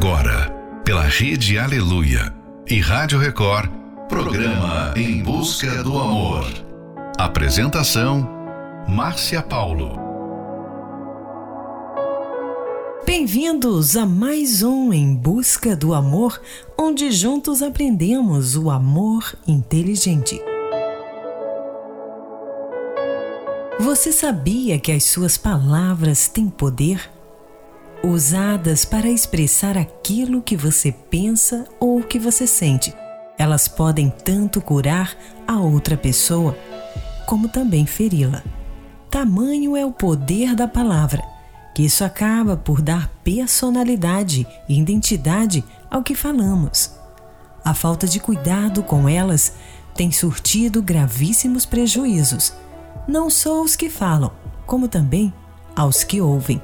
Agora, pela Rede Aleluia e Rádio Record, programa Em Busca do Amor. Apresentação: Márcia Paulo. Bem-vindos a mais um Em Busca do Amor, onde juntos aprendemos o amor inteligente. Você sabia que as suas palavras têm poder? Usadas para expressar aquilo que você pensa ou que você sente. Elas podem tanto curar a outra pessoa, como também feri-la. Tamanho é o poder da palavra, que isso acaba por dar personalidade e identidade ao que falamos. A falta de cuidado com elas tem surtido gravíssimos prejuízos, não só aos que falam, como também aos que ouvem.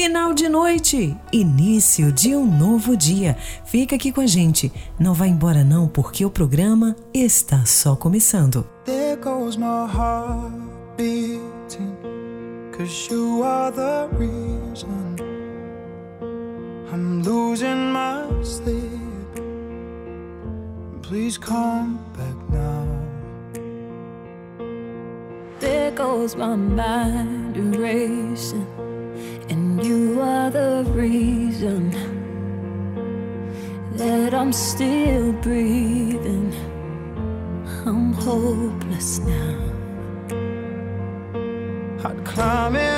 Final de noite, início de um novo dia. Fica aqui com a gente. Não vá embora não, porque o programa está só começando. There goes my heart beating, cause you are the reason I'm losing my sleep. Please come back now. There goes my mind racing. And you are the reason that I'm still breathing. I'm hopeless now. I'd climb every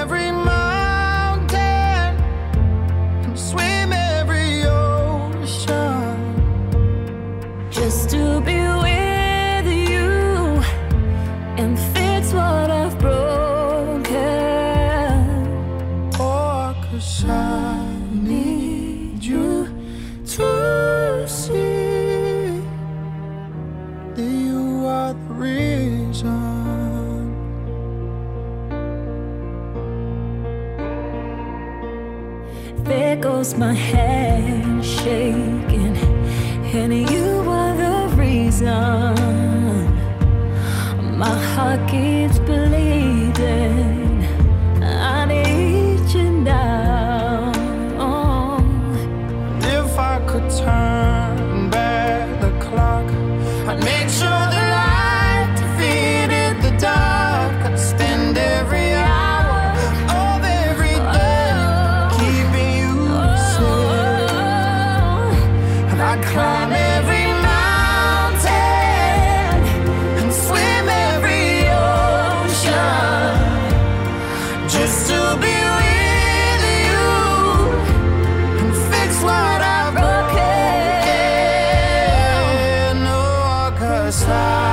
'cause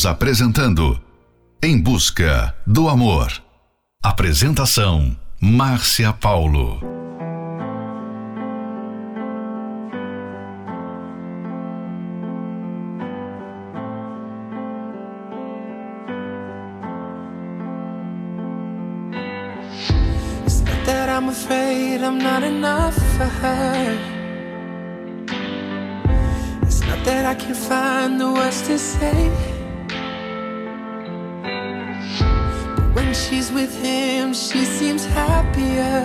Estamos apresentando Em Busca do Amor. Apresentação: Márcia Paulo. I'm not enough for her. It's not that I can't find the words to say. She's with him, she seems happier.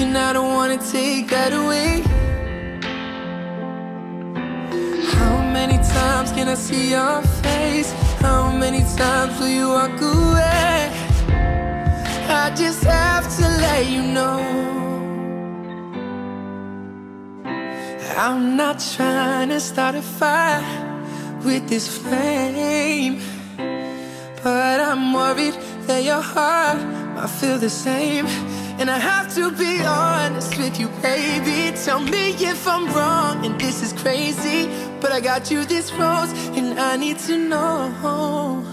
And I don't wanna take that away. How many times can I see your face? How many times will you walk away? I just have to let you know. I'm not trying to start a fire with this flame, but I'm worried that your heart might feel the same. And I have to be honest with you, baby. Tell me if I'm wrong and this is crazy. But I got you this rose, and I need to know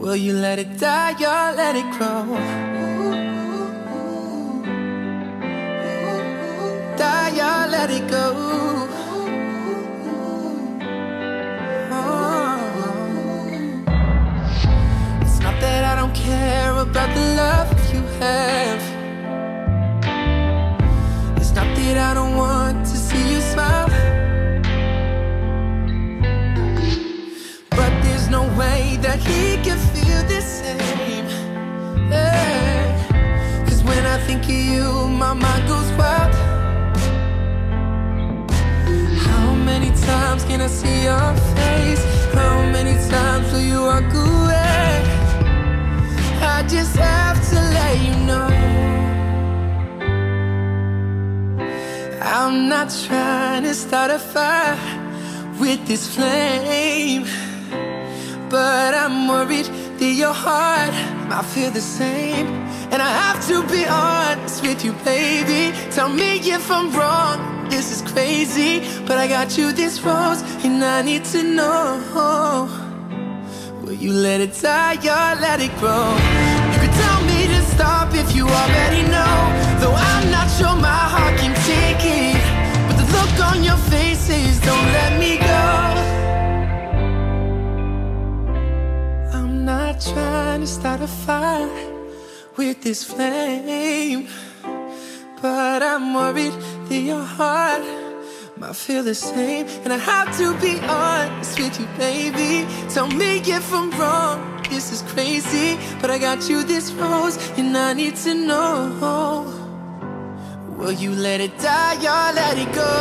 Will you let it die or let it grow? Die or let it go? Don't care about the love you have. It's not that I don't want to see you smile. But there's no way that he can feel the same. Yeah. Cause when I think of you, my mind goes wild. How many times can I see your face? How many times will you walk away? Just have to let you know. I'm not trying to start a fire with this flame. But I'm worried that your heart might feel the same. And I have to be honest with you, baby. Tell me if I'm wrong. This is crazy. But I got you this rose, and I need to know. Will you let it die or let it grow? Stop if you already know. Though I'm not sure my heart can take it. But the look on your face says, don't let me go. I'm not trying to start a fire with this flame. But I'm worried that your heart might feel the same. And I have to be honest with you, baby. Tell me if I'm wrong. This is crazy. But I got you this rose, and I need to know. Will you let it die or let it go?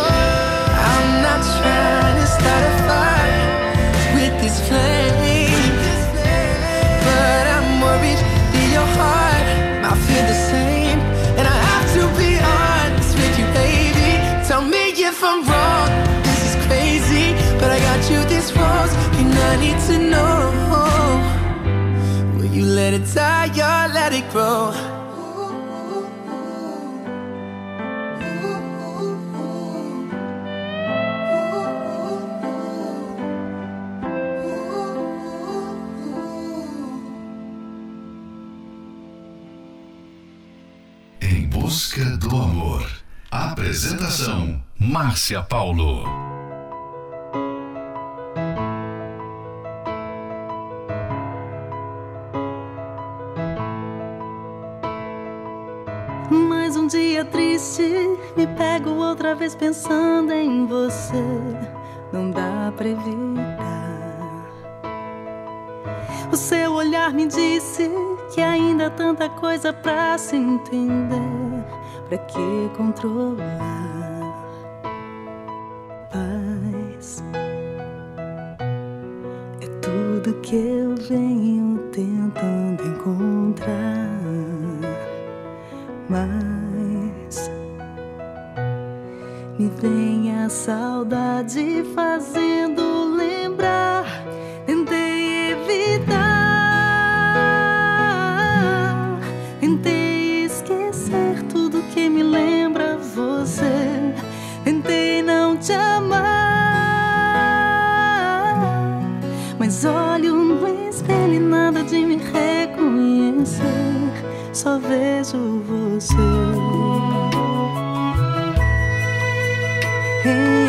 I'm not trying to start a fire with this flame. But I'm worried that your heart might feel the same. And I have to be honest with you, baby. Tell me if I'm wrong. This is crazy. But I got you this rose, and I need to know. You let it die or let it grow? Em busca do amor. Apresentação: Márcia Paulo. Outra vez pensando em você. Não dá pra evitar. O seu olhar me disse que ainda há tanta coisa pra se entender. Pra que controlar? Em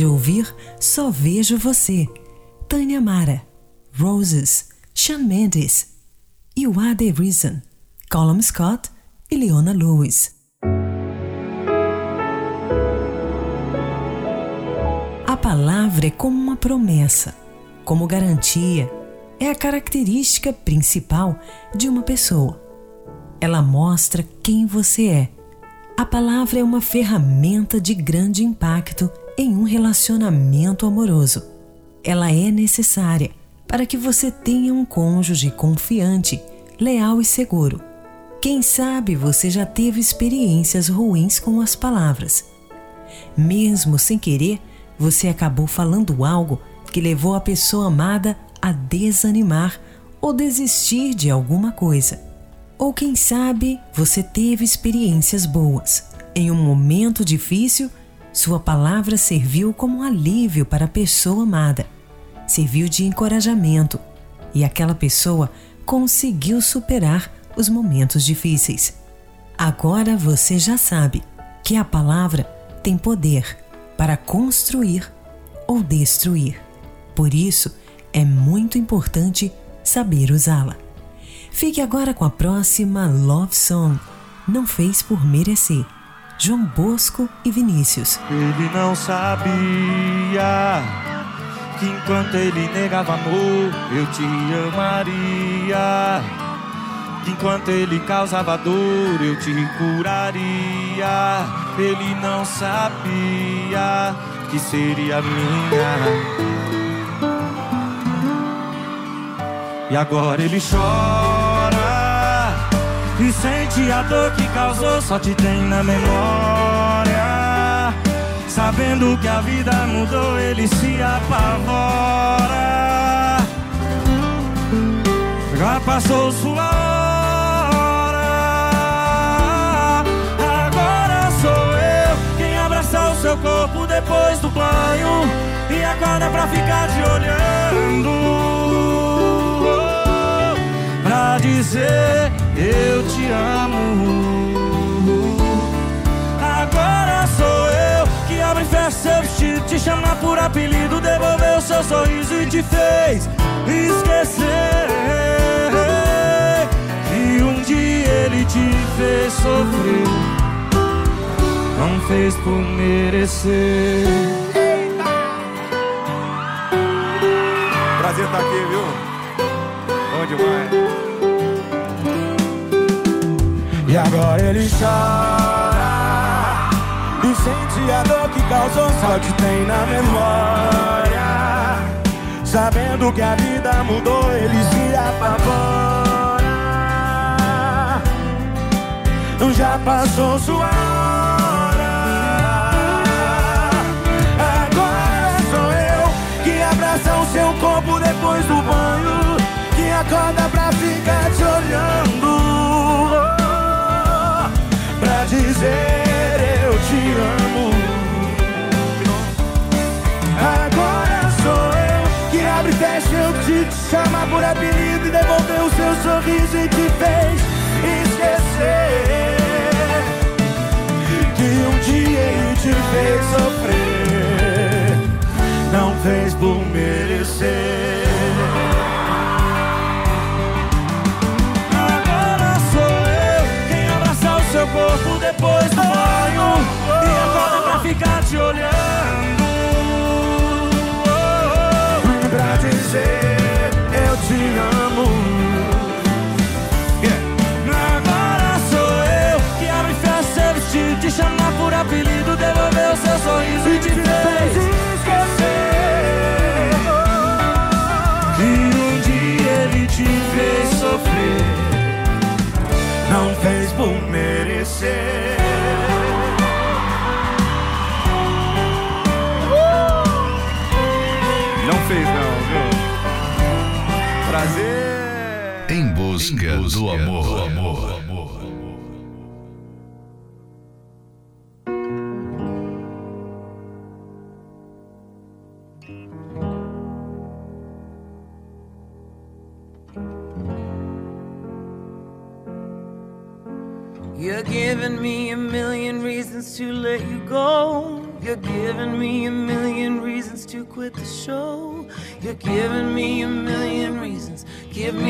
de ouvir Só Vejo Você, Tânia Mara, Roses, Shawn Mendes, You Are the Reason, Colum Scott e Leona Lewis. A palavra é como uma promessa, como garantia, é a característica principal de uma pessoa. Ela mostra quem você é. A palavra é uma ferramenta de grande impacto em um relacionamento amoroso. Ela é necessária para que você tenha um cônjuge confiante, leal e seguro. Quem sabe você já teve experiências ruins com as palavras. Mesmo sem querer, você acabou falando algo que levou a pessoa amada a desanimar ou desistir de alguma coisa. Ou quem sabe você teve experiências boas. Em um momento difícil, sua palavra serviu como alívio para a pessoa amada. Serviu de encorajamento e aquela pessoa conseguiu superar os momentos difíceis. Agora você já sabe que a palavra tem poder para construir ou destruir. Por isso, é muito importante saber usá-la. Fique agora com a próxima Love Song, Não Fez Por Merecer, João Bosco e Vinícius. Ele não sabia que enquanto ele negava amor, eu te amaria. Que enquanto ele causava dor, eu te curaria. Ele não sabia que seria minha. E agora ele chora e sente a dor que causou, só te tem na memória. Sabendo que a vida mudou, ele se apavora. Já passou sua hora. Agora sou eu quem abraça o seu corpo depois do banho e acorda pra ficar te olhando dizer eu te amo. Agora sou eu que abre festa seu vestido, te chama por apelido, devolveu seu sorriso e te fez esquecer que um dia ele te fez sofrer, não fez por merecer. Prazer estar aqui, viu? Bom demais. E agora ele chora E sente a dor que causou Só te tem na memória. Sabendo que a vida mudou Ele se apavora. Já passou sua hora. Agora sou eu Que abraça o seu corpo depois do banho Que acorda pra ficar te olhando dizer eu te amo. Agora sou eu que de te chamar por apelido e devolver o seu sorriso e te fez esquecer que um dia ele te fez sofrer, não fez por merecer. Eu seu corpo e acorda pra ficar te olhando. Pra dizer eu te amo. Agora sou eu que abre festa, vestir, te chamar por apelido, devolver o seu sorriso e te fez esquecer que um dia ele te fez sofrer, não fez por merecer. Em busca, do amor. You're giving me a million reasons to let you go. You're giving me a million reasons to quit the show. You're giving me a million reasons. Give me a million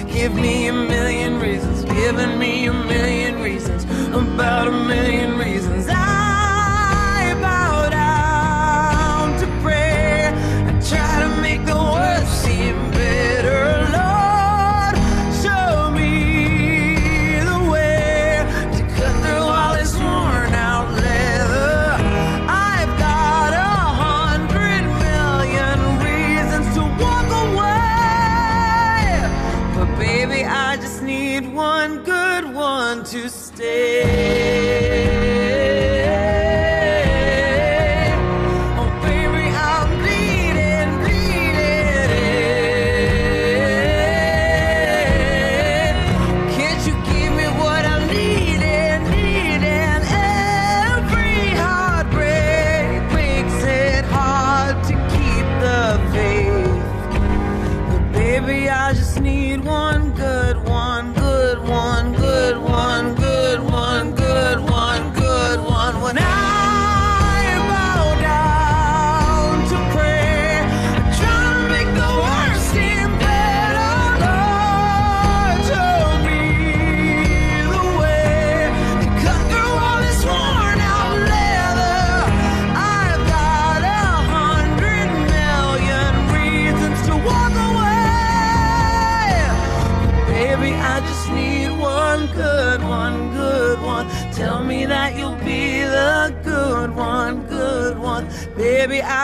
Give me a million reasons. Giving me a million reasons. About a million reasons. I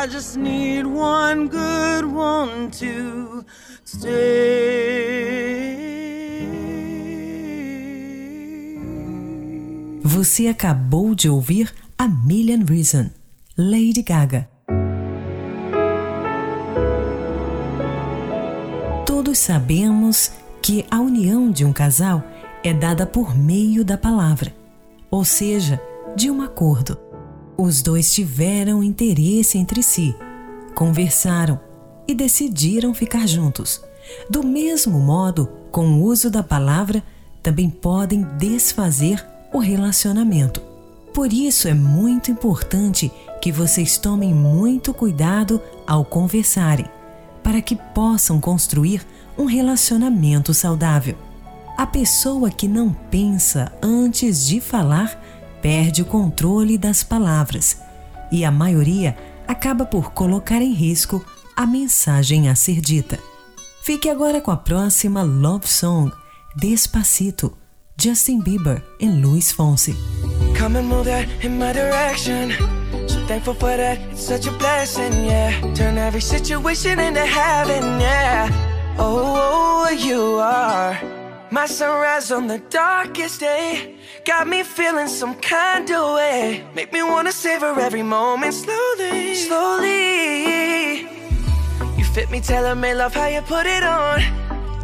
I just need one good one to stay. Você acabou de ouvir A Million Reason, Lady Gaga. Todos sabemos que a união de um casal é dada por meio da palavra, ou seja, de um acordo. Os dois tiveram interesse entre si, conversaram e decidiram ficar juntos. Do mesmo modo, com o uso da palavra, também podem desfazer o relacionamento. Por isso é muito importante que vocês tomem muito cuidado ao conversarem, para que possam construir um relacionamento saudável. A pessoa que não pensa antes de falar perde o controle das palavras e a maioria acaba por colocar em risco a mensagem a ser dita. Fique agora com a próxima Love Song, Despacito, Justin Bieber e Luis Fonsi. Come and move that in my direction. So thankful for that, it's such a blessing, yeah. Turn every situation into heaven, yeah. Oh, oh, you are my sunrise on the darkest day. Got me feeling some kind of way. Make me wanna savor every moment slowly, slowly. You fit me, tailor me, love how you put it on.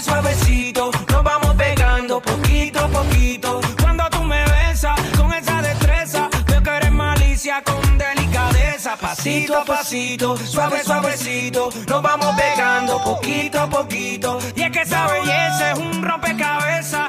Suave, suavecito. Nos vamos pegando poquito a poquito. Cuando tú me besas con esa destreza, veo que eres malicia con delicadeza. Pasito a pasito, suave, suavecito. Nos vamos pegando poquito a poquito. Y es que esa belleza es un rompecabezas.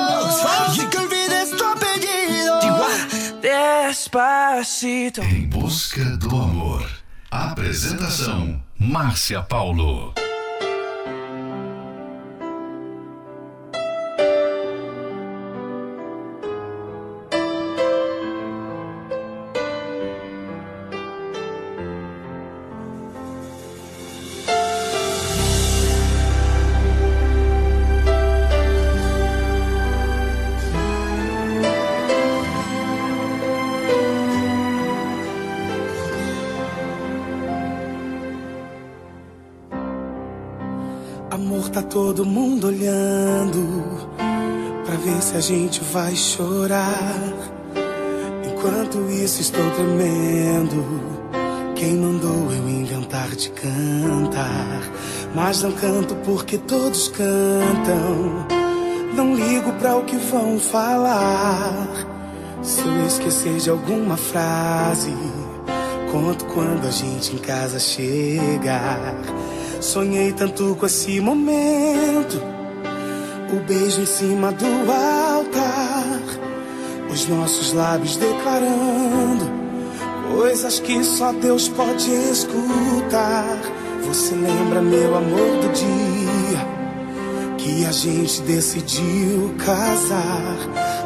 Despacito. Em busca do amor. Apresentação: Márcia Paulo. Amor, tá todo mundo olhando. Pra ver se a gente vai chorar. Enquanto isso estou tremendo. Quem mandou eu inventar de cantar? Mas não canto porque todos cantam. Não ligo pra o que vão falar. Se eu esquecer de alguma frase, conto quando a gente em casa chegar. Sonhei tanto com esse momento. O beijo em cima do altar. Os nossos lábios declarando coisas que só Deus pode escutar. Você lembra, meu amor, do dia que a gente decidiu casar?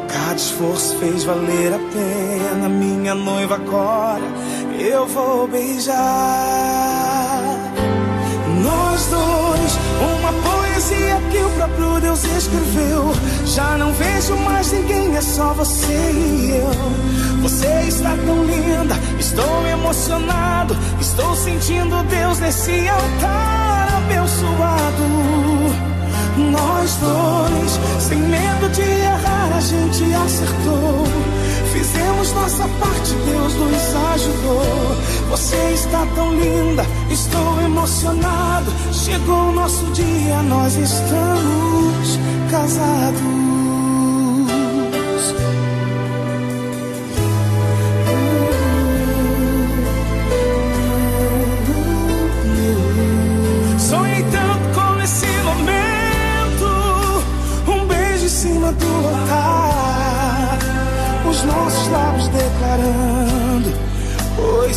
Cada esforço fez valer a pena. Minha noiva agora eu vou beijar. Nós dois, uma poesia que o próprio Deus escreveu. Já não vejo mais ninguém, é só você e eu. Você está tão linda, estou emocionado. Estou sentindo Deus nesse altar abençoado. Nós dois, sem medo de errar, a gente acertou. Fizemos nossa parte, Deus nos ajudou. Você está tão linda, estou emocionado. Chegou o nosso dia, nós estamos casados.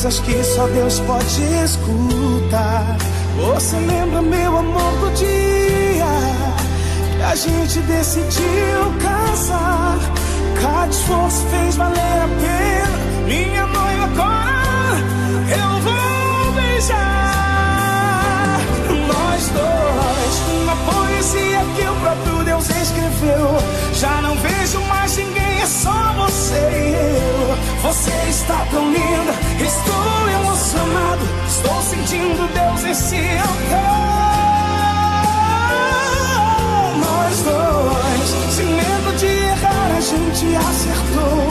Coisas que só Deus pode escutar. Você lembra, meu amor, do dia que a gente decidiu casar? Cada esforço fez valer a pena. Minha noiva agora eu vou beijar. Nós dois, uma poesia que o próprio Deus escreveu. Já não vejo mais ninguém, é só você e eu. Você está tão linda, estou emocionado. Estou sentindo Deus nesse altar. Nós dois, sem medo de errar, a gente acertou.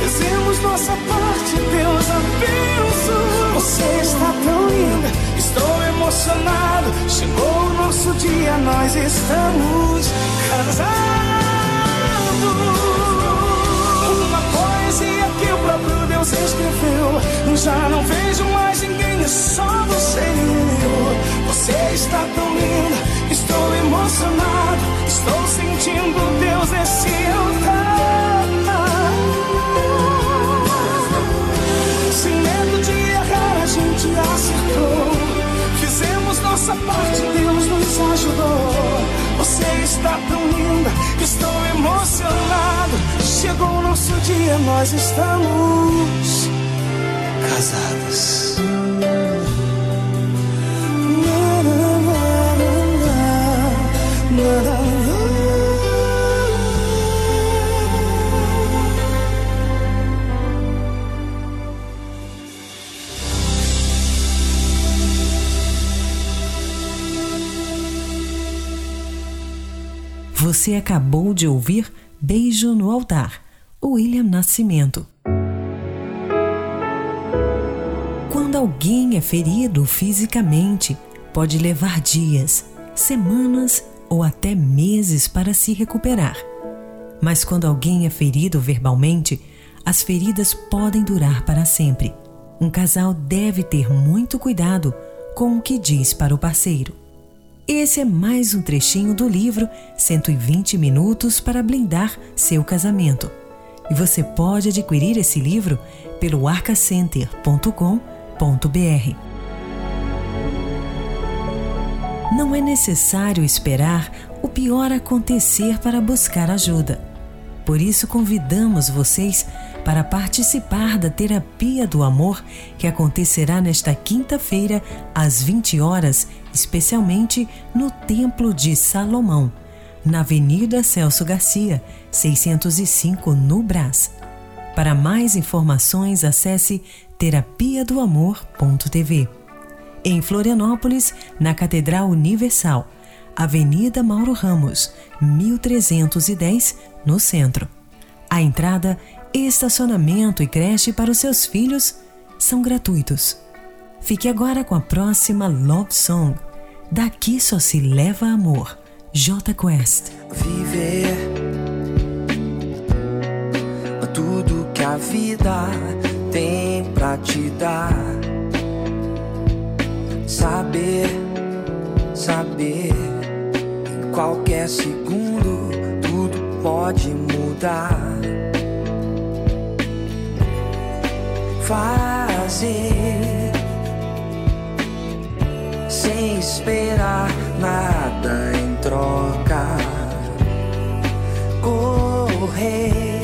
Fizemos nossa parte, Deus abençoou. Você está tão linda, estou emocionado. Chegou o nosso dia, nós estamos casados. Próprio Deus escreveu. Já não vejo mais ninguém, é só você e eu. Você está tão linda, estou emocionado. Estou sentindo Deus nesse altar. Dia, nós estamos casados. Você acabou de ouvir Beijo no Altar, William Nascimento. Quando alguém é ferido fisicamente, pode levar dias, semanas ou até meses para se recuperar. Mas quando alguém é ferido verbalmente, as feridas podem durar para sempre. Um casal deve ter muito cuidado com o que diz para o parceiro. Esse é mais um trechinho do livro 120 Minutos para Blindar Seu Casamento. E você pode adquirir esse livro pelo arcacenter.com.br. Não é necessário esperar o pior acontecer para buscar ajuda. Por isso, convidamos vocês para participar da Terapia do Amor que acontecerá nesta quinta-feira, às 20 horas, especialmente no Templo de Salomão, na Avenida Celso Garcia, 605, no Brás. Para mais informações, acesse terapiadoamor.tv. Em Florianópolis, na Catedral Universal, Avenida Mauro Ramos, 1310, no centro. A entrada, estacionamento e creche para os seus filhos são gratuitos. Fique agora com a próxima Love Song. Daqui só se leva amor. J Quest. Viver tudo que a vida tem pra te dar. Saber, saber, em qualquer segundo tudo pode mudar. Fazer sem esperar nada em troca. Correr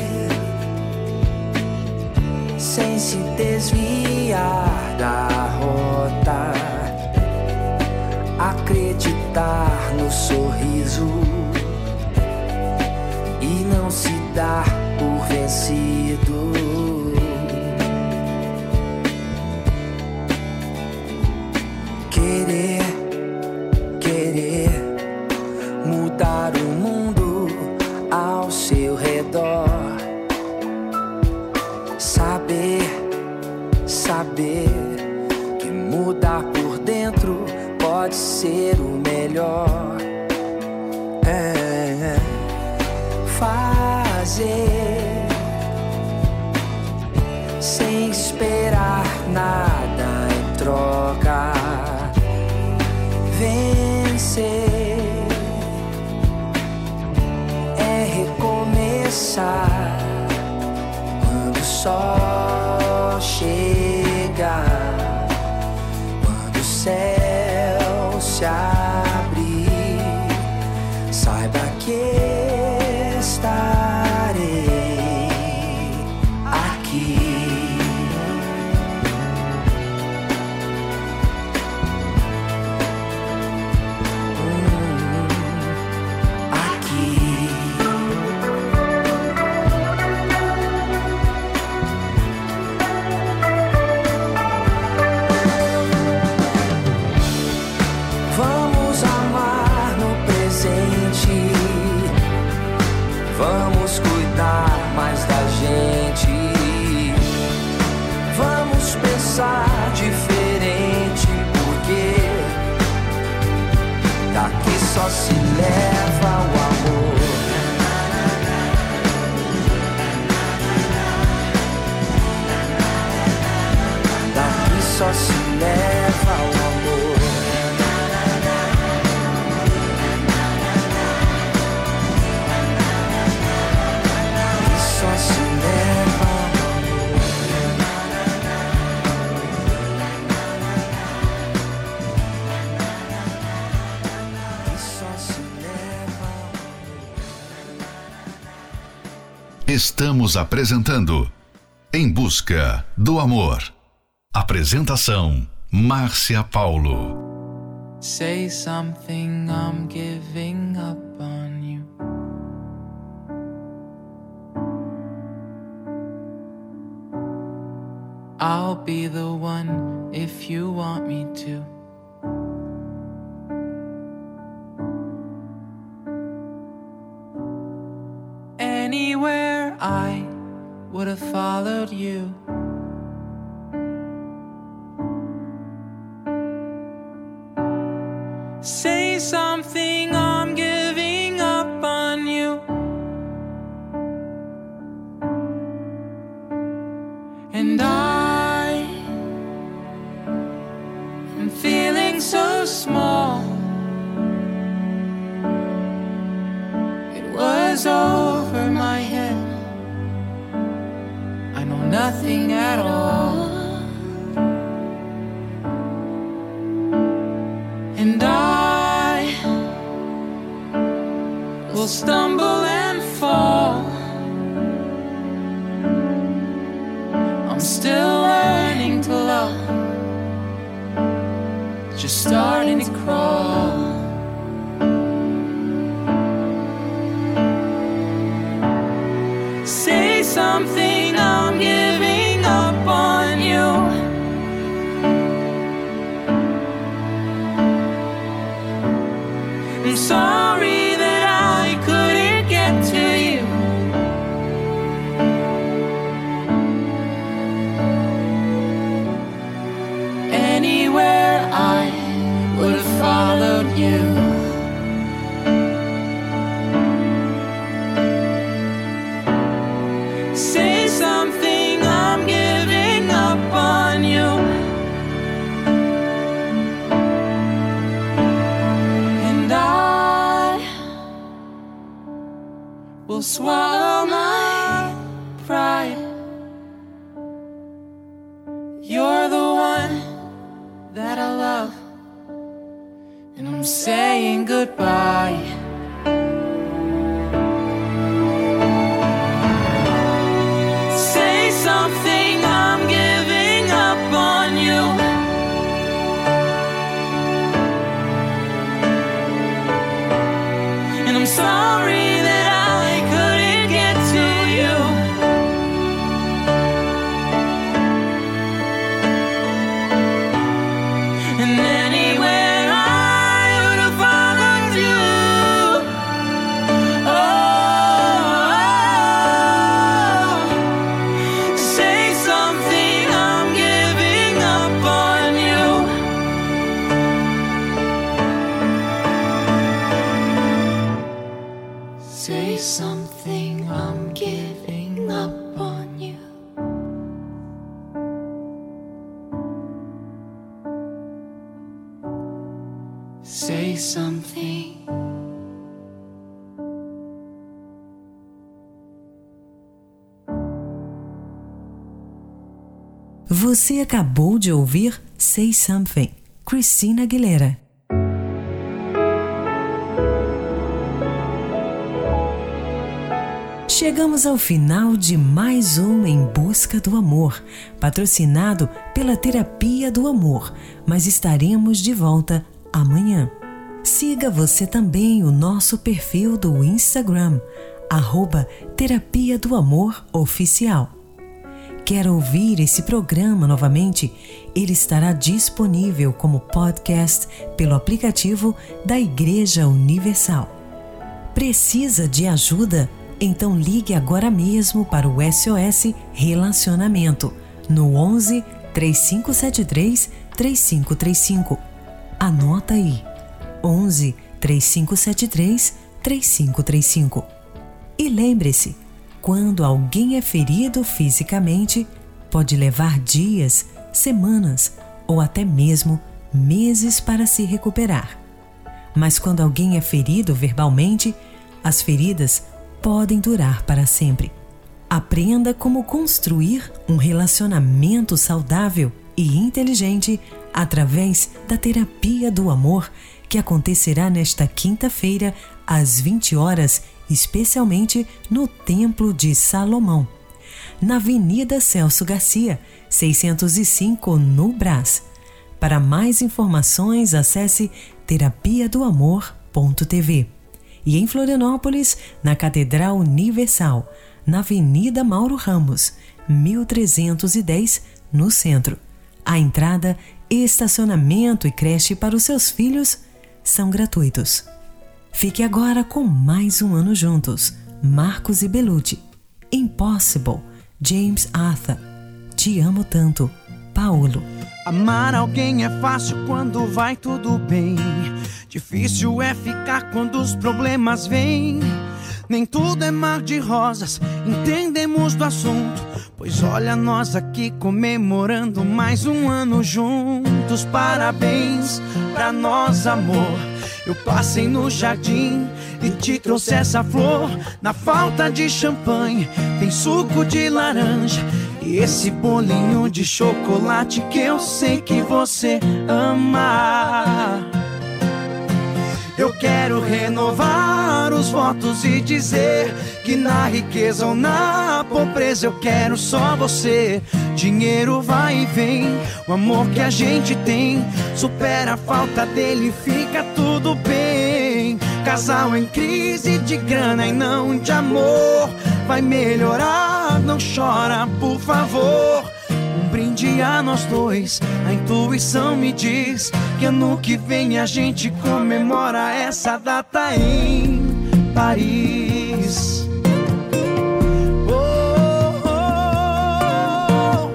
sem se desviar da rota. Acreditar no sorriso e não se dar por vencido. Querer, querer mudar o mundo ao seu redor. Estamos apresentando Em Busca do Amor. Apresentação: Márcia Paulo. Say something, I'm giving up on you. I'll be the one if you want me to. I would have followed you. Say something, nothing at all. And I will stumble will swallow Você acabou de ouvir Say Something, Christina Aguilera. Chegamos ao final de mais um Em Busca do Amor, patrocinado pela Terapia do Amor, mas estaremos de volta amanhã. Siga você também o nosso perfil do Instagram, arroba Terapia do Amor Oficial. Quer ouvir esse programa novamente? Ele estará disponível como podcast pelo aplicativo da Igreja Universal. Precisa de ajuda? Então ligue agora mesmo para o SOS Relacionamento no 11 3573 3535. Anota aí. 11 3573 3535. E lembre-se, quando alguém é ferido fisicamente, pode levar dias, semanas ou até mesmo meses para se recuperar. Mas quando alguém é ferido verbalmente, as feridas podem durar para sempre. Aprenda como construir um relacionamento saudável e inteligente através da terapia do amor que acontecerá nesta quinta-feira às 20 horas, especialmente no Templo de Salomão, na Avenida Celso Garcia, 605 no Brás. Para mais informações, acesse terapiadoamor.tv. E em Florianópolis, na Catedral Universal, na Avenida Mauro Ramos, 1310, no centro. A entrada, estacionamento e creche para os seus filhos são gratuitos. Fique agora com mais um ano juntos. Marcos e Belucci. Impossible. James Arthur. Te amo tanto. Paulo. Amar alguém é fácil quando vai tudo bem. Difícil é ficar quando os problemas vêm. Nem tudo é mar de rosas, entendemos do assunto. Pois olha nós aqui comemorando mais um ano juntos. Parabéns pra nós, amor. Eu passei no jardim e te trouxe essa flor. Na falta de champanhe, tem suco de laranja. E esse bolinho de chocolate que eu sei que você ama. Eu quero renovar os votos e dizer que na riqueza ou na pobreza eu quero só você. Dinheiro vai e vem, o amor que a gente tem supera a falta dele, fica tudo bem. Casal em crise de grana e não de amor, vai melhorar, não chora, por favor. Brinde a nós dois, a intuição me diz que ano que vem a gente comemora essa data em Paris. Oh, oh.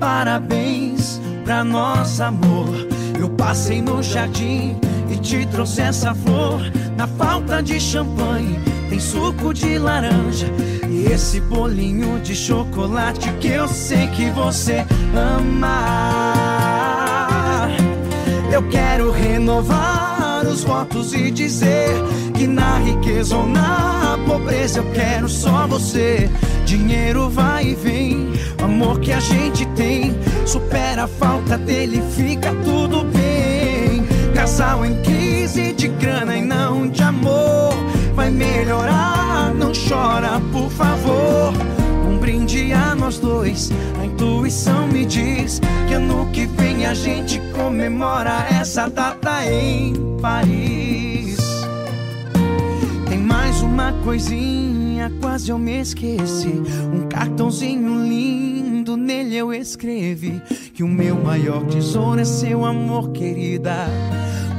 Parabéns pra nosso amor. Eu passei no jardim e te trouxe essa flor. Na falta de champanhe, tem suco de laranja. E esse bolinho de chocolate que eu sei que você ama. Eu quero renovar os votos e dizer que na riqueza ou na pobreza eu quero só você. Dinheiro vai e vem, o amor que a gente tem supera a falta dele, fica tudo bem. Casal em crise de grana e não de amor, vai melhorar, não chora, por favor. Um brinde a nós dois, a intuição me diz que ano que vem a gente comemora essa data em Paris. Tem mais uma coisinha, quase eu me esqueci. Um cartãozinho lindo, nele eu escrevi que o meu maior tesouro é seu amor, querida.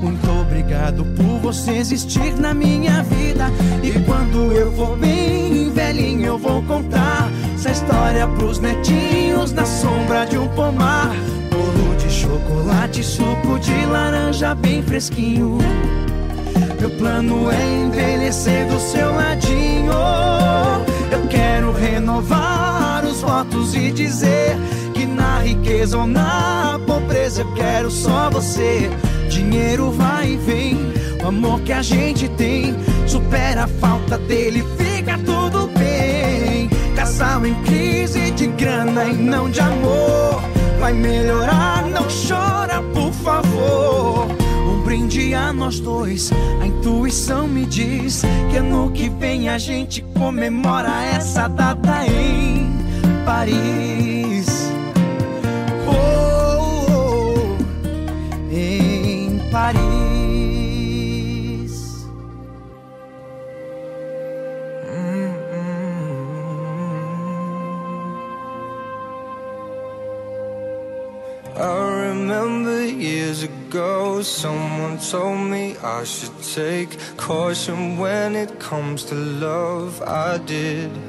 Muito obrigado por você existir na minha vida. E quando eu for bem velhinho, eu vou contar essa história pros netinhos na sombra de um pomar. Bolo de chocolate, suco de laranja bem fresquinho. Meu plano é envelhecer do seu ladinho. Eu quero renovar os votos e dizer que na riqueza ou na pobreza eu quero só você. Dinheiro vai e vem, o amor que a gente tem supera a falta dele, fica tudo bem. Casal em crise de grana e não de amor. Vai melhorar, não chora, por favor. Um brinde a nós dois, a intuição me diz que ano que vem a gente comemora essa data em Paris. Paris. Mm-hmm. I remember years ago, someone told me I should take caution when it comes to love. I did.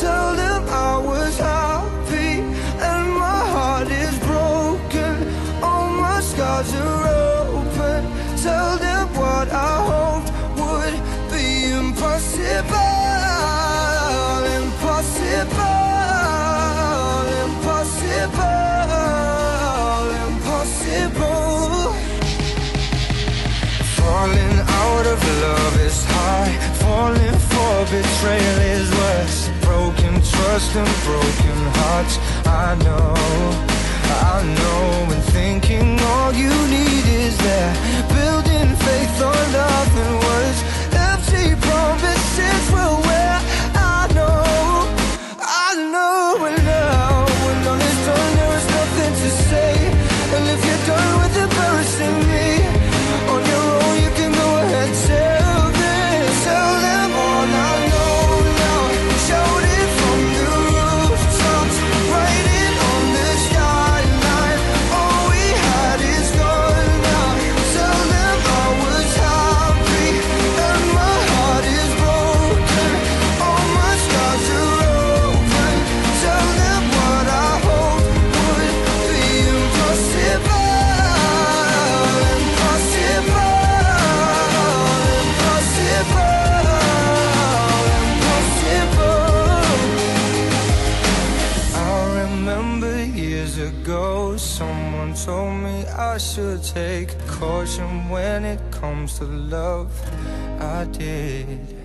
Tell them I was happy and my heart is broken. All my scars are open. Tell them what I hoped would be impossible. Impossible, impossible, impossible. Falling out of love is high, falling betrayal is worse. Broken trust and broken hearts, I know, I know. And thinking all you need is there, building faith on nothing words. When it comes to love. I did.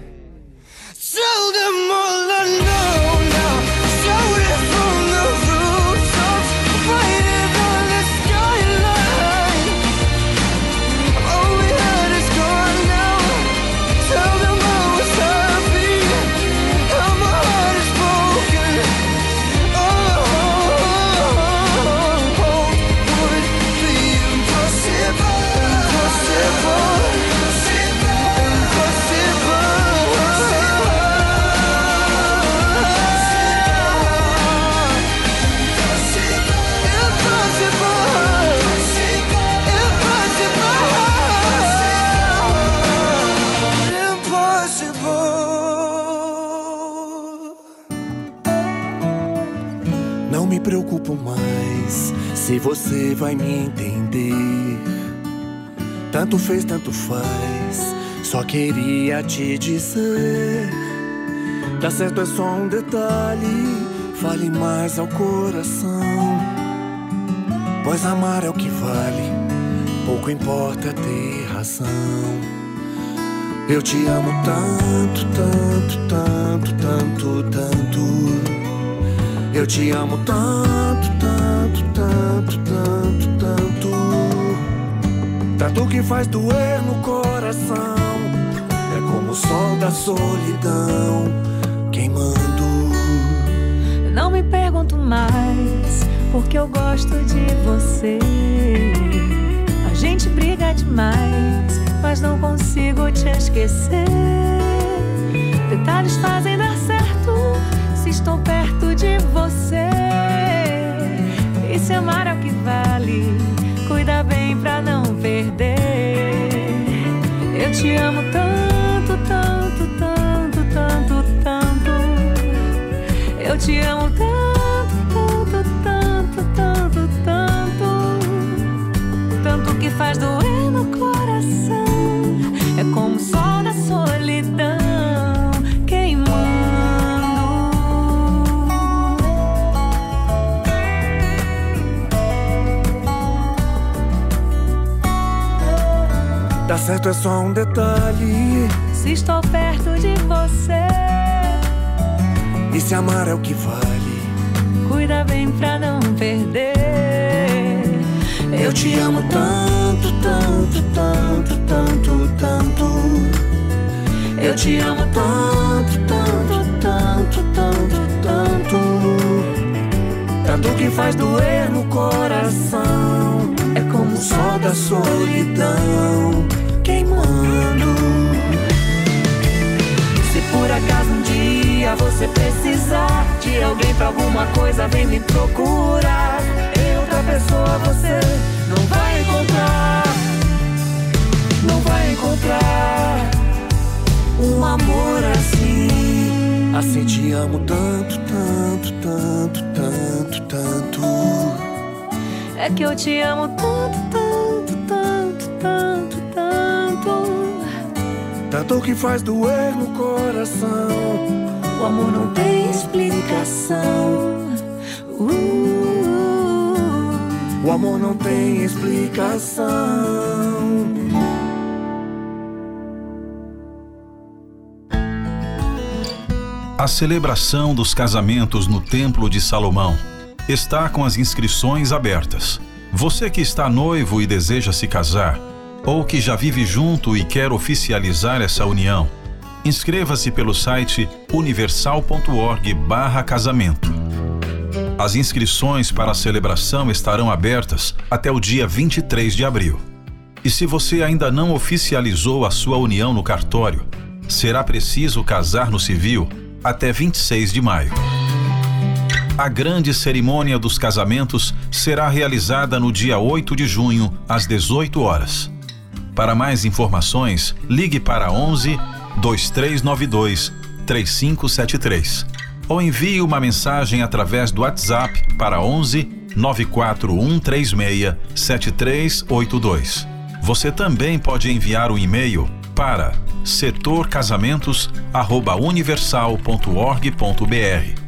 Vai me entender. Tanto fez, tanto faz. Só queria te dizer. Tá certo, é só um detalhe. Fale mais ao coração. Pois amar é o que vale. Pouco importa ter razão. Eu te amo tanto, tanto, tanto, tanto, tanto. Eu te amo tanto, tanto, tanto, tanto, tanto. Tanto que faz doer no coração. É como o sol da solidão queimando. Não me pergunto mais, porque eu gosto de você. A gente briga demais, mas não consigo te esquecer. Detalhes fazem dar certo se estou perto de você. Se amar é o que vale, cuida bem pra não perder. Eu te amo tanto, tanto, tanto, tanto, tanto. Eu te amo tanto, tanto, tanto, tanto, tanto. Tanto que faz doer Tá certo, é só um detalhe. Se estou perto de você, E se amar é o que vale. cuida bem pra não perder. Eu te amo tanto, tanto, tanto, tanto, tanto. Eu te amo tanto, tanto, tanto, tanto, tanto. Tanto que faz doer no coração. Sol da solidão queimando. Se por acaso um dia você precisar de alguém pra alguma coisa, vem me procurar. Outra pessoa você não vai encontrar. Não vai encontrar um amor assim. Assim te amo tanto, tanto, tanto. É que eu te amo tanto, tanto, tanto, tanto, tanto. Tanto que faz doer no coração. O amor não tem explicação. Uh, O amor não tem explicação. A celebração dos casamentos no Templo de Salomão está com as inscrições abertas. Você que está noivo e deseja se casar, ou que já vive junto e quer oficializar essa união, inscreva-se pelo site universal.org/casamento. As inscrições para a celebração estarão abertas até o dia 23 de abril. E se você ainda não oficializou a sua união no cartório, será preciso casar no civil até 26 de maio. A grande cerimônia dos casamentos será realizada no dia 8 de junho, às 18 horas. Para mais informações, ligue para 11 2392 3573 ou envie uma mensagem através do WhatsApp para 11 94136 7382. Você também pode enviar um e-mail para setorcasamentos@universal.org.br.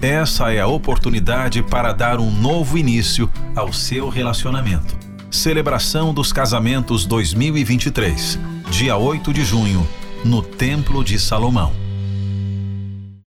Essa é a oportunidade para dar um novo início ao seu relacionamento. Celebração dos Casamentos 2023, dia 8 de junho, no Templo de Salomão.